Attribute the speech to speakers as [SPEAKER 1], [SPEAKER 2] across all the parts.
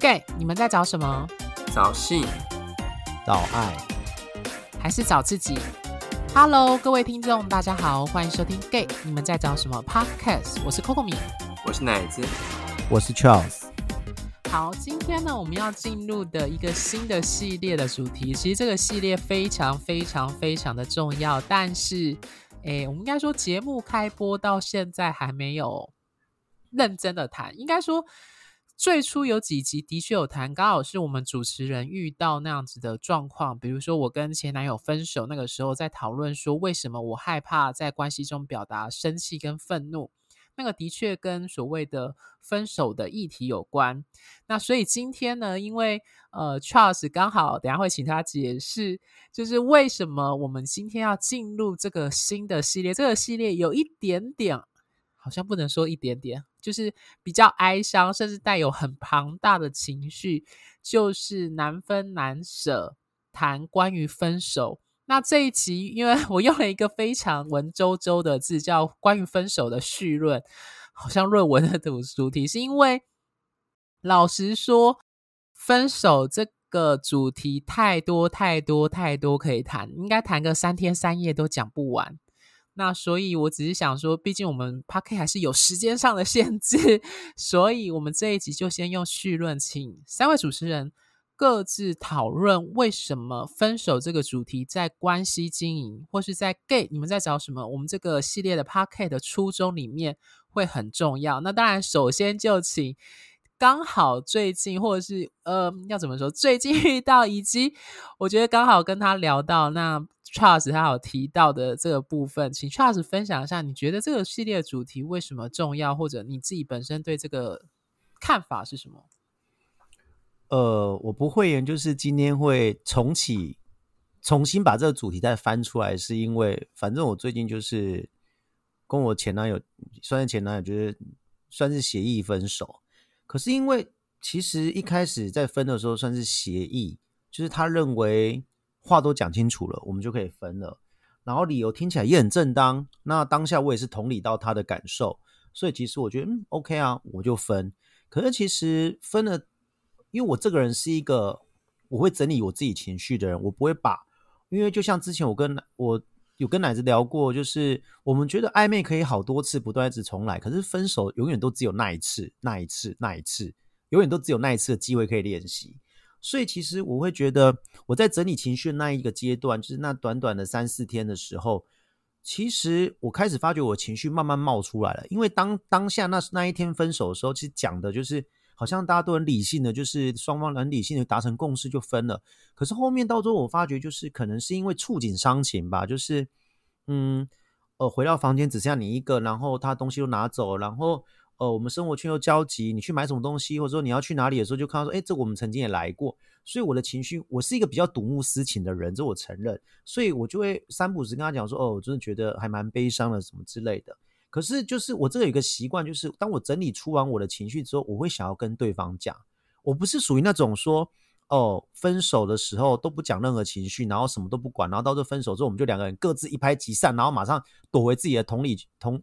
[SPEAKER 1] gay，你们在找什么？
[SPEAKER 2] 找性，
[SPEAKER 3] 找爱，
[SPEAKER 1] 还是找自己？Hello，各位听众，大家好，欢迎收听 gay，你们在找什么 Podcast？我是 Coco 米，
[SPEAKER 2] 我是奶子，
[SPEAKER 3] 我是 Charles。
[SPEAKER 1] 好，今天呢，我们要进入的一个新的系列的主题，其实这个系列非常非常非常的重要，但是，诶，我们应该说节目开播到现在还没有认真的谈，应该说。最初有几集的确有谈，刚好是我们主持人遇到那样子的状况，比如说我跟前男友分手，那个时候在讨论说为什么我害怕在关系中表达生气跟愤怒，那个的确跟所谓的分手的议题有关。那所以今天呢，因为呃 Charles 刚好等下会请他解释，就是为什么我们今天要进入这个新的系列，这个系列有一点点。好像不能说一点点，就是比较哀伤，甚至带有很庞大的情绪，就是难分难舍，谈关于分手。那这一集，因为 我用了一个非常文绉绉的字，叫“关于分手的序论”，好像论文的主主题，是因为老实说，分手这个主题太多太多太多可以谈，应该谈个三天三夜都讲不完。那所以，我只是想说，毕竟我们 p a r k 还是有时间上的限制，所以我们这一集就先用序论，请三位主持人各自讨论为什么分手这个主题在关系经营或是在 gay，你们在找什么？我们这个系列的 p a r k 的初衷里面会很重要。那当然，首先就请刚好最近或者是呃，要怎么说？最近遇到以及我觉得刚好跟他聊到那。Charles 他有提到的这个部分，请 Charles 分享一下，你觉得这个系列主题为什么重要，或者你自己本身对这个看法是什么？
[SPEAKER 3] 呃，我不会研，就是今天会重启、重新把这个主题再翻出来，是因为反正我最近就是跟我前男友，算是前男友，就是算是协议分手。可是因为其实一开始在分的时候算是协议，就是他认为。话都讲清楚了，我们就可以分了。然后理由听起来也很正当。那当下我也是同理到他的感受，所以其实我觉得嗯 OK 啊，我就分。可是其实分了，因为我这个人是一个我会整理我自己情绪的人，我不会把。因为就像之前我跟我有跟奶子聊过，就是我们觉得暧昧可以好多次不断一直重来，可是分手永远都只有那一次、那一次、那一次，永远都只有那一次的机会可以练习。所以其实我会觉得，我在整理情绪那一个阶段，就是那短短的三四天的时候，其实我开始发觉我情绪慢慢冒出来了。因为当当下那那一天分手的时候，其实讲的就是好像大家都很理性的，就是双方很理性的达成共识就分了。可是后面到最后，我发觉就是可能是因为触景伤情吧，就是嗯呃回到房间只剩下你一个，然后他东西都拿走，然后。呃，我们生活圈又交集，你去买什么东西，或者说你要去哪里的时候，就看到说，哎，这我们曾经也来过，所以我的情绪，我是一个比较睹物思情的人，这我承认，所以我就会三不时跟他讲说，哦，我真的觉得还蛮悲伤的，什么之类的。可是就是我这个有个习惯，就是当我整理出完我的情绪之后，我会想要跟对方讲，我不是属于那种说，哦，分手的时候都不讲任何情绪，然后什么都不管，然后到这分手之后，我们就两个人各自一拍即散，然后马上躲回自己的同理同。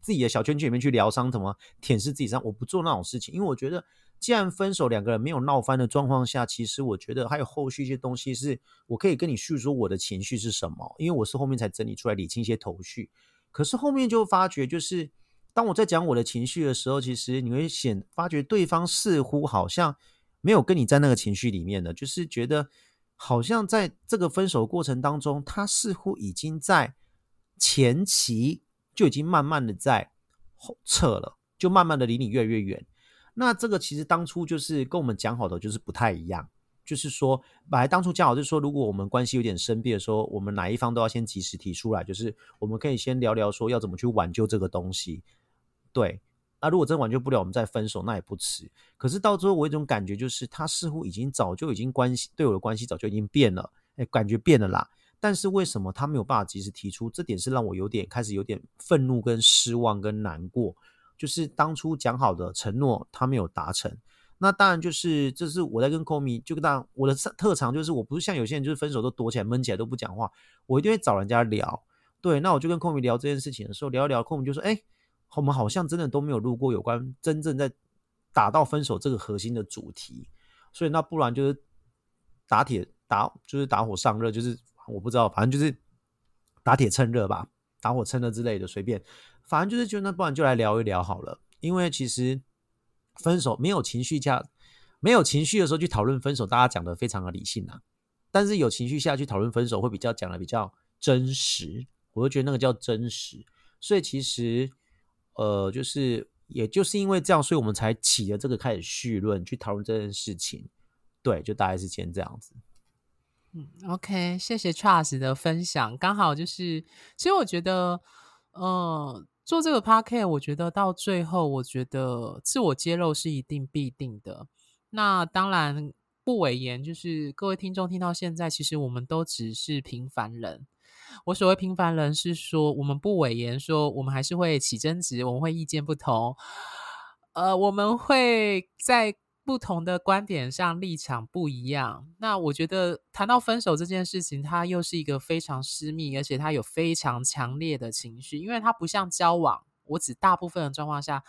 [SPEAKER 3] 自己的小圈圈里面去疗伤，怎么舔舐自己伤？我不做那种事情，因为我觉得，既然分手两个人没有闹翻的状况下，其实我觉得还有后续一些东西是我可以跟你叙说我的情绪是什么，因为我是后面才整理出来理清一些头绪。可是后面就发觉，就是当我在讲我的情绪的时候，其实你会显发觉对方似乎好像没有跟你在那个情绪里面的，就是觉得好像在这个分手过程当中，他似乎已经在前期。就已经慢慢的在后撤了，就慢慢的离你越来越远。那这个其实当初就是跟我们讲好的，就是不太一样。就是说，本来当初讲好就是说，如果我们关系有点生变的时候，我们哪一方都要先及时提出来，就是我们可以先聊聊说要怎么去挽救这个东西。对，那如果真挽救不了，我们再分手那也不迟。可是到最后，我一种感觉就是，他似乎已经早就已经关系对我的关系早就已经变了，哎，感觉变了啦。但是为什么他没有办法及时提出？这点是让我有点开始有点愤怒、跟失望、跟难过。就是当初讲好的承诺，他没有达成。那当然就是，这是我在跟 k o m i 就当我的特长就是，我不是像有些人就是分手都躲起来闷起来都不讲话，我一定会找人家聊。对，那我就跟 k o m i 聊这件事情的时候，聊一聊 k o m i 就说：“哎，我们好像真的都没有录过有关真正在打到分手这个核心的主题，所以那不然就是打铁打就是打火上热，就是我不知道，反正就是打铁趁热吧，打火趁热之类的，随便，反正就是觉得那不然就来聊一聊好了，因为其实分手没有情绪下，没有情绪的时候去讨论分手，大家讲的非常的理性啊，但是有情绪下去讨论分手，会比较讲的比较真实，我就觉得那个叫真实，所以其实呃就是。也就是因为这样，所以我们才起了这个开始绪论去讨论这件事情。对，就大概是先这样子。
[SPEAKER 1] 嗯，OK，谢谢 Charles 的分享。刚好就是，其实我觉得，呃，做这个 p a r k e t 我觉得到最后，我觉得自我揭露是一定必定的。那当然不伪言，就是各位听众听到现在，其实我们都只是平凡人。我所谓平凡人是说，我们不伪言说，我们还是会起争执，我们会意见不同，呃，我们会在不同的观点上立场不一样。那我觉得谈到分手这件事情，它又是一个非常私密，而且它有非常强烈的情绪，因为它不像交往，我指大部分的状况下。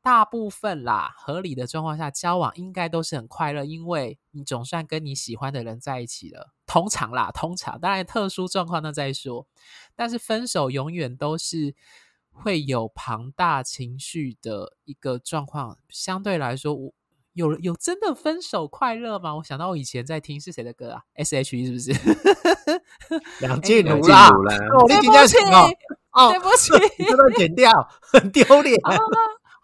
[SPEAKER 1] 大部分啦，合理的状况下交往应该都是很快乐，因为你总算跟你喜欢的人在一起了。通常啦，通常当然特殊状况那再说。但是分手永远都是会有庞大情绪的一个状况。相对来说，我有有真的分手快乐吗？我想到我以前在听是谁的歌啊？S.H.E 是不是？
[SPEAKER 3] 梁静茹啦，
[SPEAKER 1] 对不起，
[SPEAKER 3] 哦，
[SPEAKER 1] 对不起，
[SPEAKER 3] 这段剪掉，很丢脸。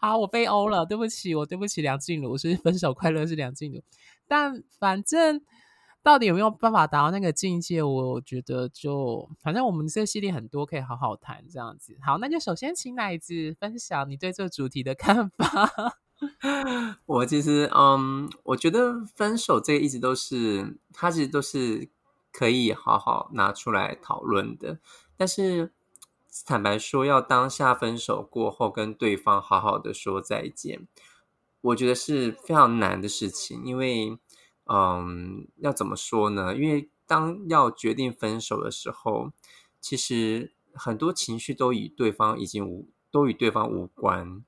[SPEAKER 1] 好，我被欧了，对不起，我对不起梁静茹，是分手快乐是梁静茹，但反正到底有没有办法达到那个境界，我觉得就反正我们这个系列很多可以好好谈这样子。好，那就首先请奶子分享你对这个主题的看法。
[SPEAKER 2] 我其实嗯，我觉得分手这个一直都是，它其实都是可以好好拿出来讨论的，但是。坦白说，要当下分手过后跟对方好好的说再见，我觉得是非常难的事情。因为，嗯，要怎么说呢？因为当要决定分手的时候，其实很多情绪都与对方已经无，都与对方无关。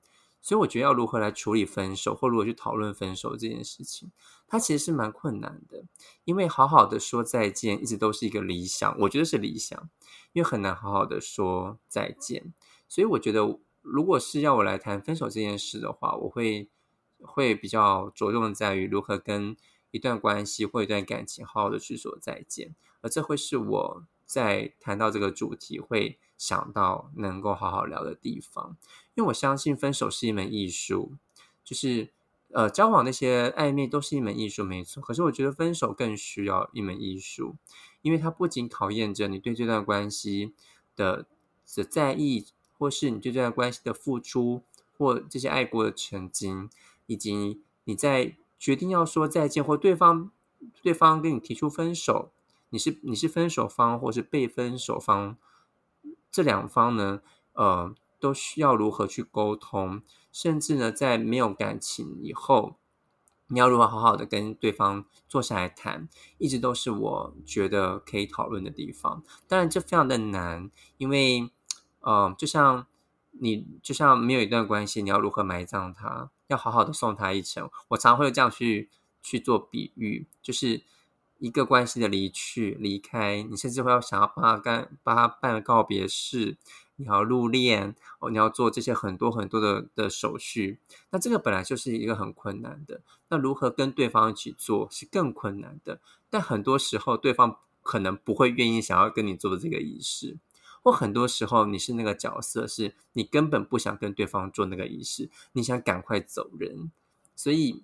[SPEAKER 2] 所以，我觉得要如何来处理分手，或如何去讨论分手这件事情，它其实是蛮困难的。因为好好的说再见，一直都是一个理想，我觉得是理想。因为很难好好的说再见，所以我觉得，如果是要我来谈分手这件事的话，我会会比较着重在于如何跟一段关系或一段感情好好的去说再见，而这会是我在谈到这个主题会想到能够好好聊的地方。因为我相信分手是一门艺术，就是呃交往那些暧昧都是一门艺术，没错。可是我觉得分手更需要一门艺术。因为它不仅考验着你对这段关系的的在意，或是你对这段关系的付出，或这些爱过的曾经，以及你在决定要说再见，或对方对方跟你提出分手，你是你是分手方，或是被分手方，这两方呢，呃，都需要如何去沟通，甚至呢，在没有感情以后。你要如何好好的跟对方坐下来谈，一直都是我觉得可以讨论的地方。当然，这非常的难，因为，呃，就像你，就像没有一段关系，你要如何埋葬他？要好好的送他一程。我常会这样去去做比喻，就是一个关系的离去、离开，你甚至会要想要帮他干，帮他办告别式。你要入殓哦，你要做这些很多很多的的手续，那这个本来就是一个很困难的。那如何跟对方一起做是更困难的。但很多时候，对方可能不会愿意想要跟你做这个仪式，或很多时候你是那个角色，是你根本不想跟对方做那个仪式，你想赶快走人。所以，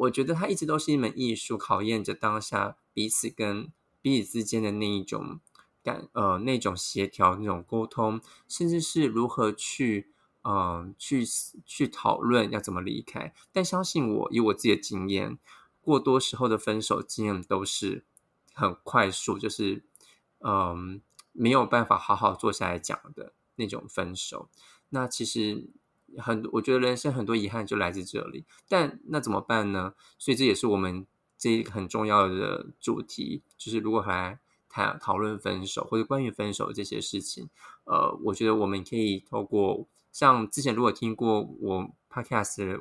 [SPEAKER 2] 我觉得它一直都是一门艺术，考验着当下彼此跟彼此之间的那一种。感呃那种协调那种沟通，甚至是如何去呃去去讨论要怎么离开。但相信我，以我自己的经验，过多时候的分手经验都是很快速，就是嗯没有办法好好坐下来讲的那种分手。那其实很我觉得人生很多遗憾就来自这里。但那怎么办呢？所以这也是我们这一个很重要的主题，就是如果还。谈讨论分手或者关于分手这些事情，呃，我觉得我们可以透过像之前如果听过我 podcast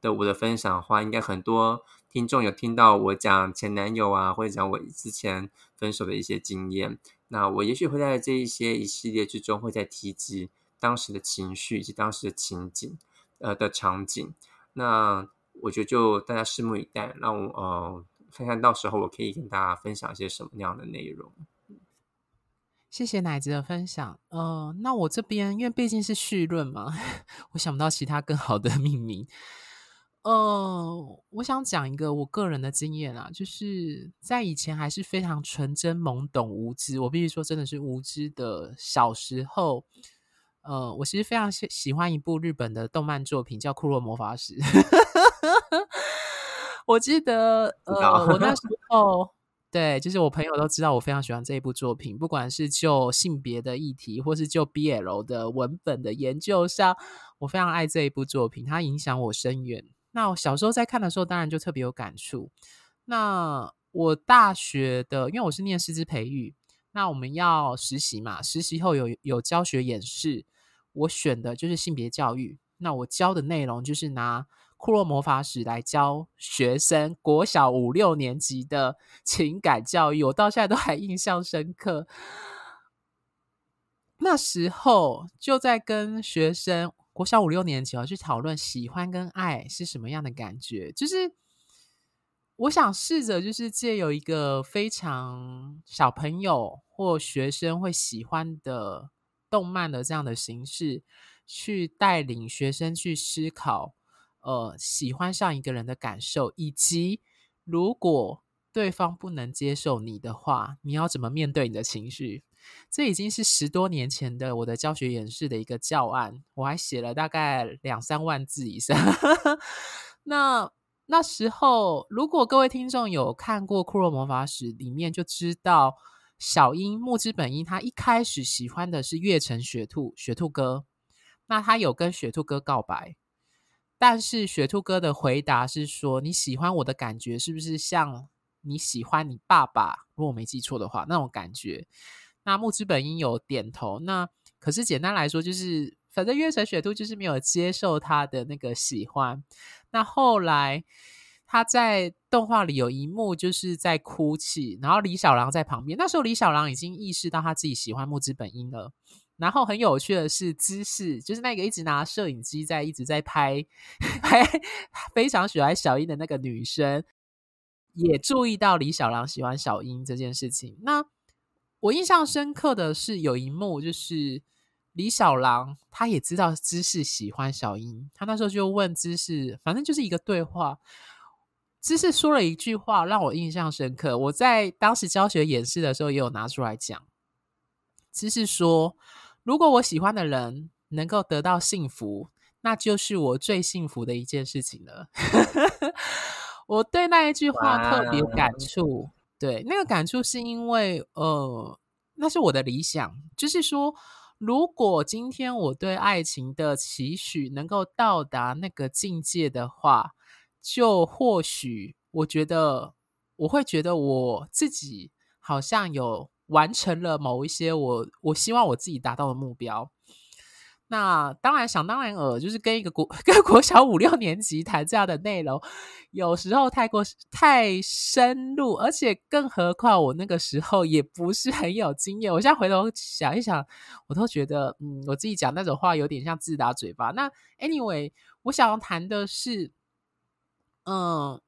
[SPEAKER 2] 的我的分享的话，应该很多听众有听到我讲前男友啊，或者讲我之前分手的一些经验。那我也许会在这一些一系列之中，会再提及当时的情绪以及当时的情景，呃的场景。那我觉得就大家拭目以待，让我呃看看到时候我可以跟大家分享一些什么样的内容。
[SPEAKER 1] 谢谢奶子的分享。呃，那我这边因为毕竟是序论嘛，我想不到其他更好的命名。呃，我想讲一个我个人的经验啊，就是在以前还是非常纯真、懵懂、无知，我必须说真的是无知的小时候。呃，我其实非常喜喜欢一部日本的动漫作品，叫《库洛魔法使》。我记得，呃，我那时 候。对，就是我朋友都知道我非常喜欢这一部作品，不管是就性别的议题，或是就 BL 的文本的研究上，我非常爱这一部作品，它影响我深远。那我小时候在看的时候，当然就特别有感触。那我大学的，因为我是念师资培育，那我们要实习嘛，实习后有有教学演示，我选的就是性别教育。那我教的内容就是拿。库洛魔法史来教学生国小五六年级的 情感教育，我到现在都还印象深刻。那时候就在跟学生国小五六年级去讨论喜欢跟爱是什么样的感觉，就是我想试着就是借有一个非常小朋友或学生会喜欢的动漫的这样的形式，去带领学生去思考。呃，喜欢上一个人的感受，以及如果对方不能接受你的话，你要怎么面对你的情绪？这已经是十多年前的我的教学演示的一个教案，我还写了大概两三万字以上。那那时候，如果各位听众有看过《库洛魔法史》，里面就知道小樱木之本樱，他一开始喜欢的是月城雪兔，雪兔哥。那他有跟雪兔哥告白。但是雪兔哥的回答是说：“你喜欢我的感觉是不是像你喜欢你爸爸？如果我没记错的话，那种感觉。”那木之本樱有点头。那可是简单来说，就是反正月城雪兔就是没有接受他的那个喜欢。那后来他在动画里有一幕就是在哭泣，然后李小狼在旁边。那时候李小狼已经意识到他自己喜欢木之本樱了。然后很有趣的是，姿势就是那个一直拿摄影机在一直在拍拍，非常喜欢小英的那个女生，也注意到李小狼喜欢小英这件事情。那我印象深刻的是有一幕，就是李小狼他也知道姿势喜欢小英，他那时候就问姿势，反正就是一个对话。姿势说了一句话让我印象深刻，我在当时教学演示的时候也有拿出来讲。只是说。如果我喜欢的人能够得到幸福，那就是我最幸福的一件事情了。我对那一句话特别感触，对那个感触是因为，呃，那是我的理想，就是说，如果今天我对爱情的期许能够到达那个境界的话，就或许我觉得我会觉得我自己好像有。完成了某一些我我希望我自己达到的目标。那当然想当然尔，就是跟一个国 跟国小五六年级谈这样的内容，有时候太过太深入，而且更何况我那个时候也不是很有经验。我现在回头想一想，我都觉得，嗯，我自己讲那种话有点像自打嘴巴。那 anyway，我想要谈的是，嗯。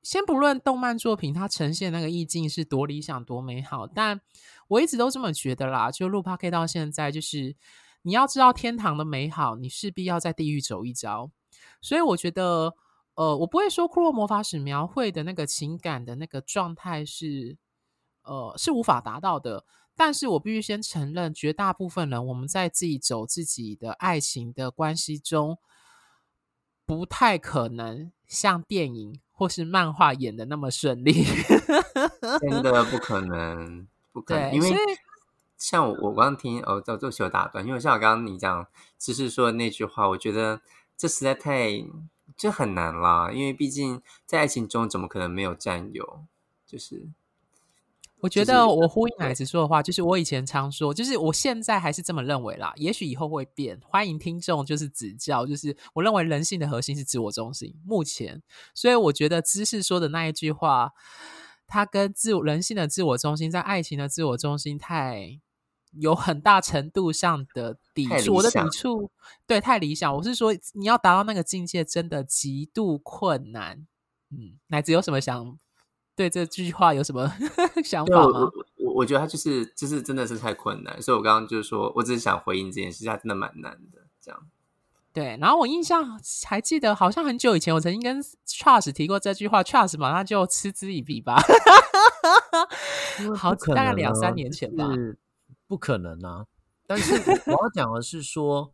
[SPEAKER 1] 先不论动漫作品它呈现那个意境是多理想多美好，但我一直都这么觉得啦。就录 p K 到现在，就是你要知道天堂的美好，你势必要在地狱走一遭。所以我觉得，呃，我不会说《库洛魔法使》描绘的那个情感的那个状态是，呃，是无法达到的。但是我必须先承认，绝大部分人我们在自己走自己的爱情的关系中，不太可能像电影。或是漫画演的那么顺利，
[SPEAKER 2] 真的不可能，不可能。因为像我，我刚刚听哦，这这是有打断，因为像我刚刚你讲，只是说那句话，我觉得这实在太这很难啦。因为毕竟在爱情中，怎么可能没有占有？就是
[SPEAKER 1] 我觉得我呼应奶子说的话，就是我以前常说，就是我现在还是这么认为啦。也许以后会变，欢迎听众就是指教。就是我认为人性的核心是自我中心，目前，所以我觉得知识说的那一句话，它跟自人性的自我中心，在爱情的自我中心太有很大程度上的抵触。我的抵触，对，太理想。我是说，你要达到那个境界，真的极度困难。嗯，奶子有什么想？对这句话有什么 想法吗？
[SPEAKER 2] 我我觉得他就是就是真的是太困难，所以我刚刚就是说我只是想回应这件事，他真的蛮难的。这样
[SPEAKER 1] 对，然后我印象还记得，好像很久以前我曾经跟 Charles 提过这句话，Charles 马上就嗤之以鼻吧。好，大概两三年前吧。
[SPEAKER 3] 不可能啊！但是我要讲的是说，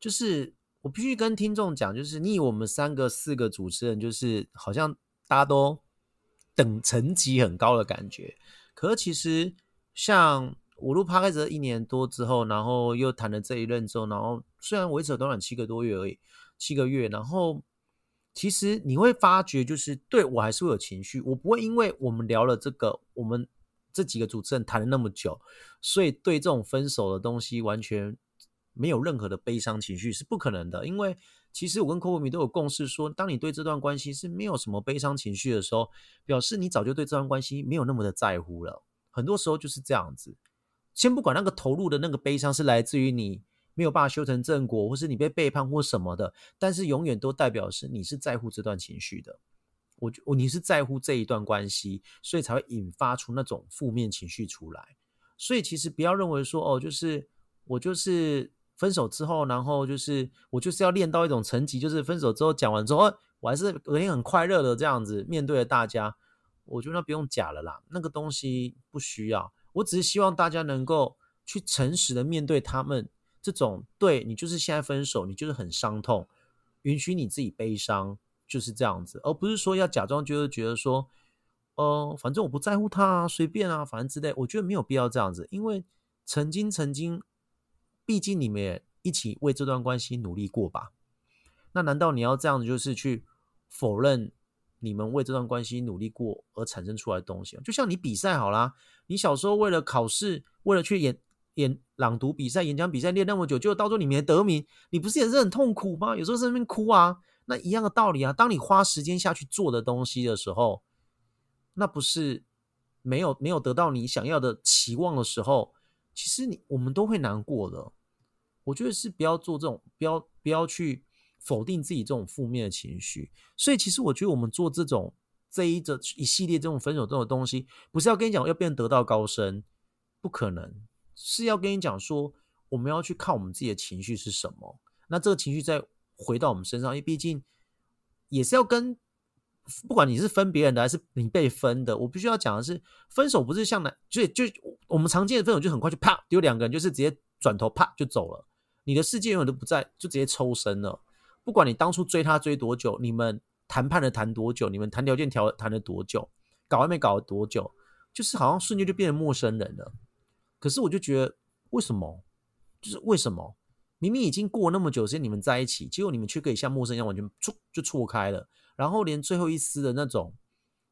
[SPEAKER 3] 就是我必须跟听众讲，就是你我们三个四个主持人，就是好像大家都。等层级很高的感觉，可是其实像我录 p a 泽一年多之后，然后又谈了这一任之后，然后虽然维持了短短七个多月而已，七个月，然后其实你会发觉，就是对我还是会有情绪，我不会因为我们聊了这个，我们这几个主持人谈了那么久，所以对这种分手的东西完全没有任何的悲伤情绪是不可能的，因为。其实我跟 Coco 米都有共识，说当你对这段关系是没有什么悲伤情绪的时候，表示你早就对这段关系没有那么的在乎了。很多时候就是这样子。先不管那个投入的那个悲伤是来自于你没有办法修成正果，或是你被背叛或什么的，但是永远都代表是你是在乎这段情绪的。我我你是在乎这一段关系，所以才会引发出那种负面情绪出来。所以其实不要认为说哦，就是我就是。分手之后，然后就是我就是要练到一种层级，就是分手之后讲完之后，我还是隔天很快乐的这样子面对了大家。我觉得那不用假了啦，那个东西不需要。我只是希望大家能够去诚实的面对他们这种对你就是现在分手，你就是很伤痛，允许你自己悲伤，就是这样子，而不是说要假装就是觉得说，哦，反正我不在乎他啊，随便啊，反正之类。我觉得没有必要这样子，因为曾经曾经。毕竟你们也一起为这段关系努力过吧？那难道你要这样子，就是去否认你们为这段关系努力过而产生出来的东西？就像你比赛好啦，你小时候为了考试，为了去演演朗读比赛、演讲比赛练那么久，就到最后你没得名，你不是也是很痛苦吗？有时候在那边哭啊，那一样的道理啊。当你花时间下去做的东西的时候，那不是没有没有得到你想要的期望的时候，其实你我们都会难过的。我觉得是不要做这种，不要不要去否定自己这种负面的情绪。所以其实我觉得我们做这种这一这一系列这种分手这种东西，不是要跟你讲要变得道高深，不可能是要跟你讲说，我们要去看我们自己的情绪是什么。那这个情绪再回到我们身上，因为毕竟也是要跟不管你是分别人的还是你被分的，我必须要讲的是，分手不是像那就就我们常见的分手就很快就啪丢两个人，就是直接转头啪就走了。你的世界永远都不在，就直接抽身了。不管你当初追他追多久，你们谈判了谈多久，你们谈条件条谈了多久，搞暧昧搞了多久，就是好像瞬间就变成陌生人了。可是我就觉得，为什么？就是为什么？明明已经过那么久时间，你们在一起，结果你们却可以像陌生人一样完全错就错开了，然后连最后一丝的那种，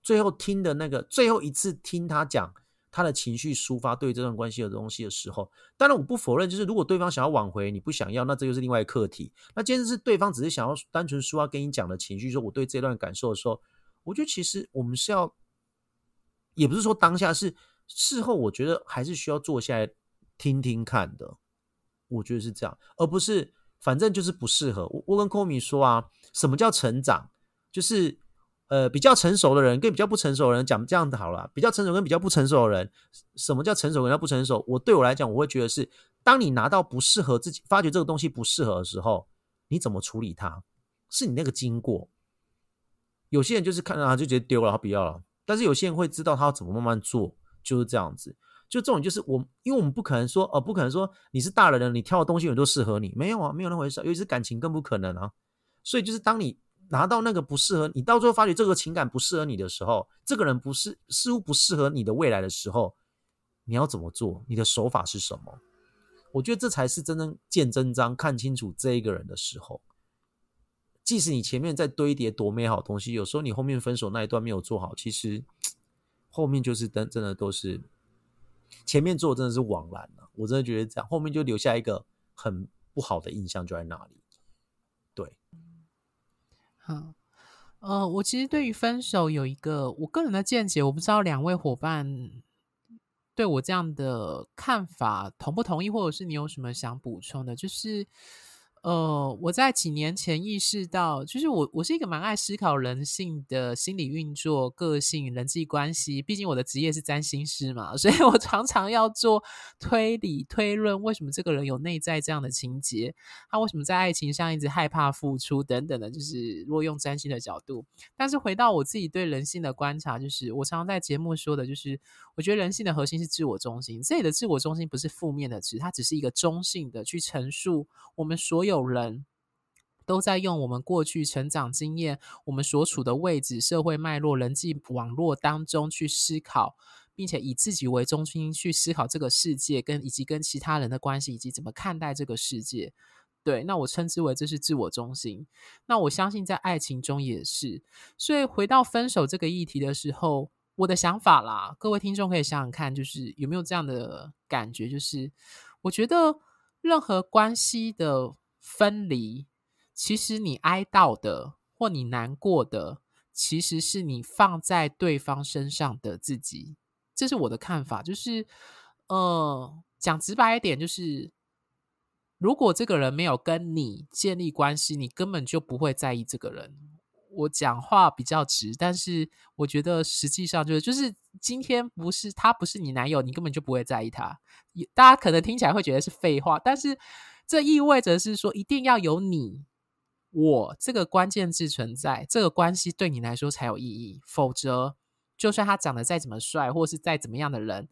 [SPEAKER 3] 最后听的那个最后一次听他讲。他的情绪抒发对这段关系的东西的时候，当然我不否认，就是如果对方想要挽回，你不想要，那这就是另外一课题。那今天是对方只是想要单纯抒发跟你讲的情绪，说我对这段感受的时候，我觉得其实我们是要，也不是说当下是事后，我觉得还是需要坐下来听听看的。我觉得是这样，而不是反正就是不适合。我我跟 k o m i 说啊，什么叫成长？就是。呃，比较成熟的人跟比较不成熟的人讲这样子好了。比较成熟跟比较不成熟的人，什么叫成熟跟不成熟？我对我来讲，我会觉得是，当你拿到不适合自己，发觉这个东西不适合的时候，你怎么处理它？是你那个经过。有些人就是看到他就直接丢了，他不要了。但是有些人会知道他要怎么慢慢做，就是这样子。就这种就是我，因为我们不可能说，哦，不可能说你是大人了，你挑的东西很多适合你，没有啊，没有那回事。尤其是感情更不可能啊。所以就是当你。拿到那个不适合你，到最后发觉这个情感不适合你的时候，这个人不是似乎不适合你的未来的时候，你要怎么做？你的手法是什么？我觉得这才是真正见真章、看清楚这一个人的时候。即使你前面在堆叠多美好东西，有时候你后面分手那一段没有做好，其实后面就是真真的都是前面做真的是枉然了、我真的觉得这样，后面就留下一个很不好的印象就在那里。
[SPEAKER 1] 嗯，呃，我其实对于分手有一个我个人的见解，我不知道两位伙伴对我这样的看法同不同意，或者是你有什么想补充的？就是，呃，我在几年前意识到，就是我我是一个蛮爱思考人性的心理运作、个性、人际关系。毕竟我的职业是占星师嘛，所以我常常要做推理推论，为什么这个人有内在这样的情节，他为什么在爱情上一直害怕付出等等的，就是如果用占星的角度。但是回到我自己对人性的观察，就是我常常在节目说的，就是我觉得人性的核心是自我中心。这里的自我中心不是负面的词，它只是一个中性的去陈述我们所有有人。都在用我们过去成长经验、我们所处的位置、社会脉络、人际网络当中去思考，并且以自己为中心去思考这个世界，跟以及跟其他人的关系，以及怎么看待这个世界。对，那我称之为这是自我中心。那我相信在爱情中也是。所以回到分手这个议题的时候，我的想法啦，各位听众可以想想看，就是有没有这样的感觉？就是我觉得任何关系的分离，其实你哀悼的或你难过的，其实是你放在对方身上的自己。这是我的看法。就是呃，讲直白一点，就是。如果这个人没有跟你建立关系，你根本就不会在意这个人。我讲话比较直，但是我觉得实际上就是，就是今天不是他不是你男友，你根本就不会在意他。大家可能听起来会觉得是废话，但是这意味着是说，一定要有你我这个关键字存在，这个关系对你来说才有意义。否则，就算他长得再怎么帅，或是再怎么样的人，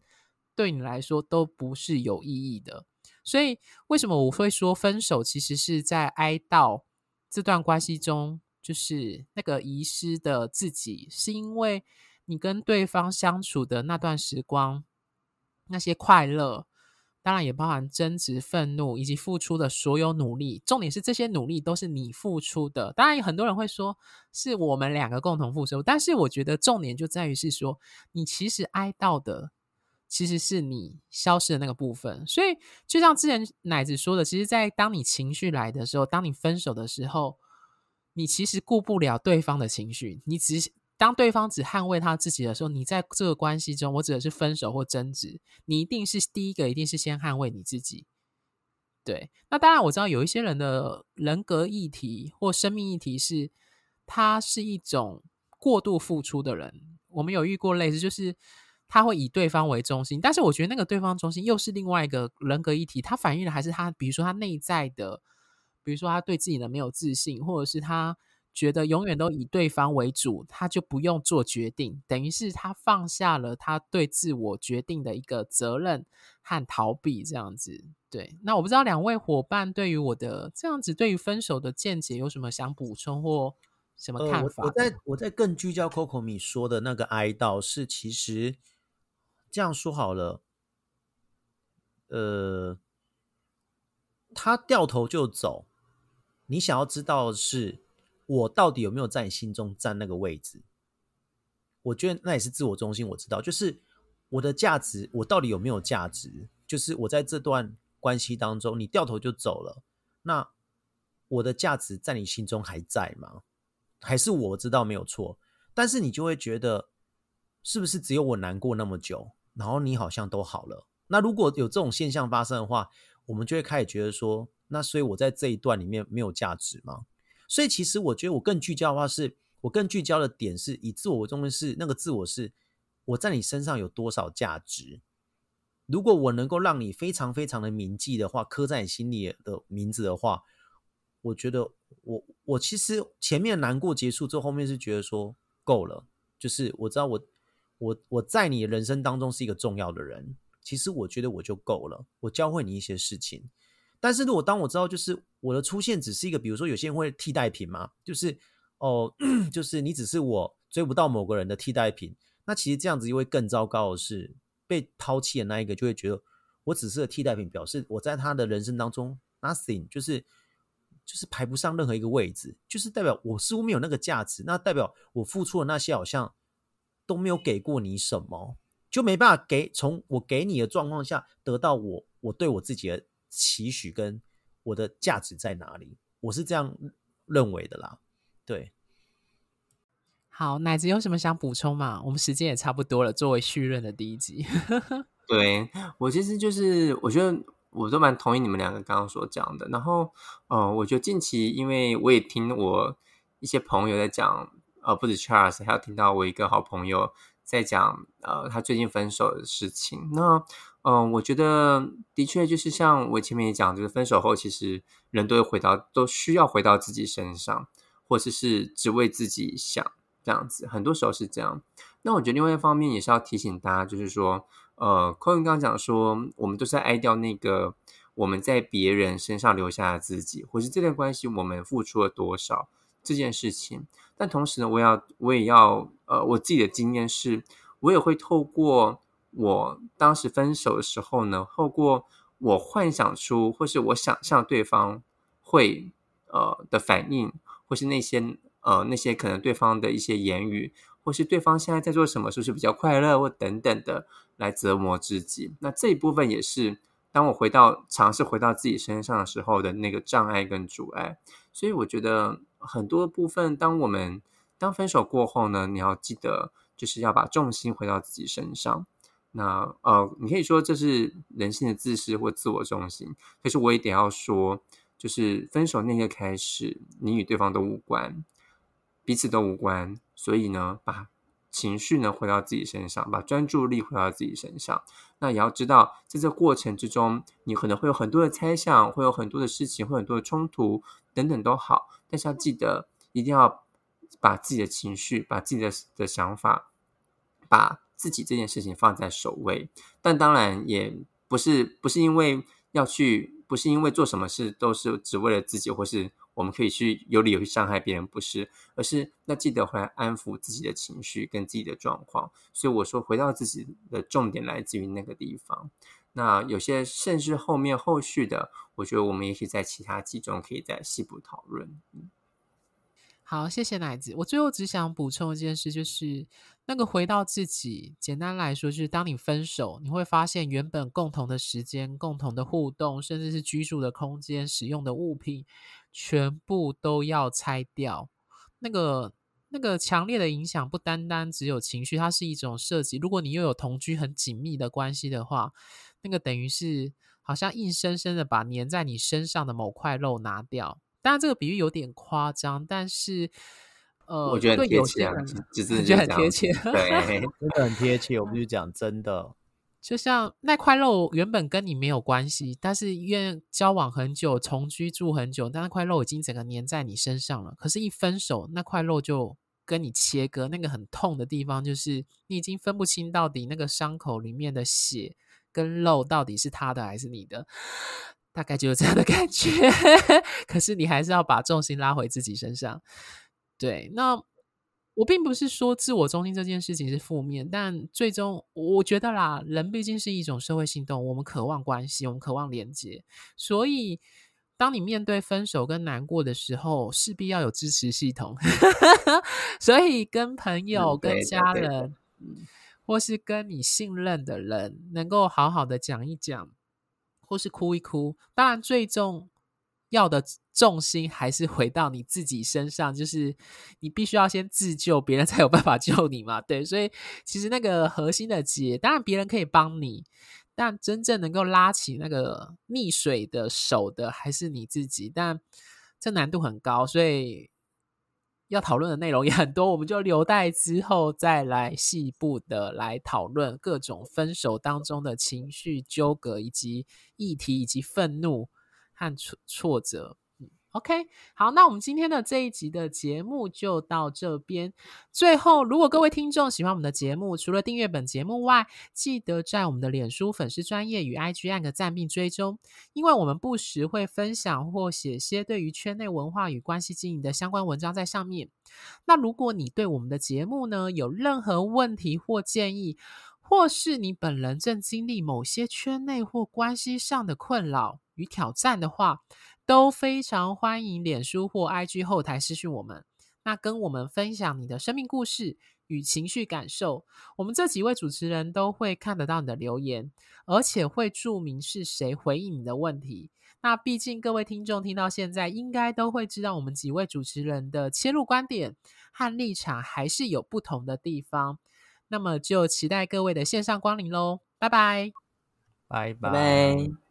[SPEAKER 1] 对你来说都不是有意义的。所以，为什么我会说分手其实是在哀悼这段关系中，就是那个遗失的自己，是因为你跟对方相处的那段时光，那些快乐，当然也包含争执、愤怒以及付出的所有努力。重点是这些努力都是你付出的。当然，很多人会说是我们两个共同付出，但是我觉得重点就在于是说，你其实哀悼的。其实是你消失的那个部分，所以就像之前奶子说的，其实，在当你情绪来的时候，当你分手的时候，你其实顾不了对方的情绪，你只当对方只捍卫他自己的时候，你在这个关系中，我指的是分手或争执，你一定是第一个，一定是先捍卫你自己。对，那当然我知道有一些人的人格议题或生命议题是，他是一种过度付出的人，我们有遇过类似，就是。他会以对方为中心，但是我觉得那个对方中心又是另外一个人格议题，它反映的还是他，比如说他内在的，比如说他对自己的没有自信，或者是他觉得永远都以对方为主，他就不用做决定，等于是他放下了他对自我决定的一个责任和逃避这样子。对，那我不知道两位伙伴对于我的这样子对于分手的见解有什么想补充或什么看法？
[SPEAKER 3] 呃、我在我在更聚焦 Coco 米说的那个哀悼是其实。这样说好了，呃，他掉头就走，你想要知道的是我到底有没有在你心中占那个位置？我觉得那也是自我中心。我知道，就是我的价值，我到底有没有价值？就是我在这段关系当中，你掉头就走了，那我的价值在你心中还在吗？还是我知道没有错，但是你就会觉得，是不是只有我难过那么久？然后你好像都好了。那如果有这种现象发生的话，我们就会开始觉得说，那所以我在这一段里面没有价值吗？所以其实我觉得我更聚焦的话，是我更聚焦的点是以自我为中心是那个自我是我在你身上有多少价值。如果我能够让你非常非常的铭记的话，刻在你心里的名字的话，我觉得我我其实前面难过结束之后，后面是觉得说够了，就是我知道我。我我在你人生当中是一个重要的人，其实我觉得我就够了。我教会你一些事情，但是如果当我知道，就是我的出现只是一个，比如说有些人会替代品嘛，就是哦，就是你只是我追不到某个人的替代品。那其实这样子又会更糟糕的是，被抛弃的那一个就会觉得我只是个替代品，表示我在他的人生当中 nothing，就是就是排不上任何一个位置，就是代表我似乎没有那个价值。那代表我付出的那些好像。都没有给过你什么，就没办法给从我给你的状况下得到我我对我自己的期许跟我的价值在哪里？我是这样认为的啦。对，
[SPEAKER 1] 好，奶子有什么想补充吗？我们时间也差不多了，作为续任的第一集。
[SPEAKER 2] 对我其实就是我觉得我都蛮同意你们两个刚刚所讲的。然后，呃，我觉得近期因为我也听我一些朋友在讲，呃，不止 Charles，还有听到我一个好朋友在讲，呃，他最近分手的事情。那，嗯，我觉得的确就是像我前面也讲，就是分手后其实人都会回到，都需要回到自己身上，或者是只为自己想这样子。很多时候是这样。那我觉得另外一方面也是要提醒大家，就是说。呃 c o n 刚刚讲说，我们都是在哀悼那个我们在别人身上留下的自己，或是这段关系我们付出了多少这件事情。但同时呢，我要我也要呃，我自己的经验是，我也会透过我当时分手的时候呢，透过我幻想出或是我想象对方会呃的反应，或是那些呃那些可能对方的一些言语。或是对方现在在做什么，是不是比较快乐，或等等的来折磨自己？那这一部分也是当我回到尝试回到自己身上的时候的那个障碍跟阻碍。所以我觉得很多部分，当我们当分手过后呢，你要记得就是要把重心回到自己身上。那呃，你可以说这是人性的自私或自我中心，可是我也得要说，就是分手那个开始，你与对方都无关。彼此都无关，所以呢，把情绪呢回到自己身上，把专注力回到自己身上。那也要知道，在这过程之中，你可能会有很多的猜想，会有很多的事情，会很多的冲突等等都好。但是要记得，一定要把自己的情绪、把自己的的想法、把自己这件事情放在首位。但当然，也不是不是因为要去，不是因为做什么事都是只为了自己，或是。我们可以去有理由去伤害别人，不是，而是要记得回来安抚自己的情绪跟自己的状况。所以我说，回到自己的重点来自于那个地方。那有些甚至后面后续的，我觉得我们也许在其他集中可以再细部讨论。
[SPEAKER 1] 好，谢谢奶子。我最后只想补充一件事，就是那个回到自己。简单来说，就是当你分手，你会发现原本共同的时间、共同的互动，甚至是居住的空间、使用的物品，全部都要拆掉。那个那个强烈的影响，不单单只有情绪，它是一种设计。如果你又有同居很紧密的关系的话，那个等于是好像硬生生的把粘在你身上的某块肉拿掉。当然，这个比喻有点夸张，但是，呃，
[SPEAKER 2] 我觉得很贴切啊，就是
[SPEAKER 1] 觉得很贴切，
[SPEAKER 2] 对
[SPEAKER 3] 真的很贴切。我们就讲真的，
[SPEAKER 1] 就像那块肉原本跟你没有关系，但是因为交往很久、同居住很久，但那块肉已经整个粘在你身上了。可是，一分手，那块肉就跟你切割，那个很痛的地方，就是你已经分不清到底那个伤口里面的血跟肉到底是他的还是你的。大概就是这样的感觉，可是你还是要把重心拉回自己身上。对，那我并不是说自我中心这件事情是负面，但最终我觉得啦，人毕竟是一种社会性动物，我们渴望关系，我们渴望连接。所以，当你面对分手跟难过的时候，势必要有支持系统。所以，跟朋友、跟家人，或是跟你信任的人，能够好好的讲一讲。或是哭一哭，当然最重要的重心还是回到你自己身上，就是你必须要先自救，别人才有办法救你嘛。对，所以其实那个核心的结，当然别人可以帮你，但真正能够拉起那个溺水的手的还是你自己，但这难度很高，所以。要讨论的内容也很多，我们就留待之后再来细部的来讨论各种分手当中的情绪纠葛，以及议题，以及愤怒和挫挫折。OK，好，那我们今天的这一集的节目就到这边。最后，如果各位听众喜欢我们的节目，除了订阅本节目外，记得在我们的脸书粉丝专业与 IG 按个赞并追踪，因为我们不时会分享或写些对于圈内文化与关系经营的相关文章在上面。那如果你对我们的节目呢有任何问题或建议，或是你本人正经历某些圈内或关系上的困扰与挑战的话，都非常欢迎脸书或 IG 后台私讯我们，那跟我们分享你的生命故事、与情绪感受。我们这几位主持人都会看得到你的留言，而且会注明是谁回应你的问题。那毕竟各位听众听到现在，应该都会知道我们几位主持人的切入观点和立场还是有不同的地方。那么就期待各位的线上光临喽，拜拜，
[SPEAKER 3] 拜
[SPEAKER 2] 拜拜。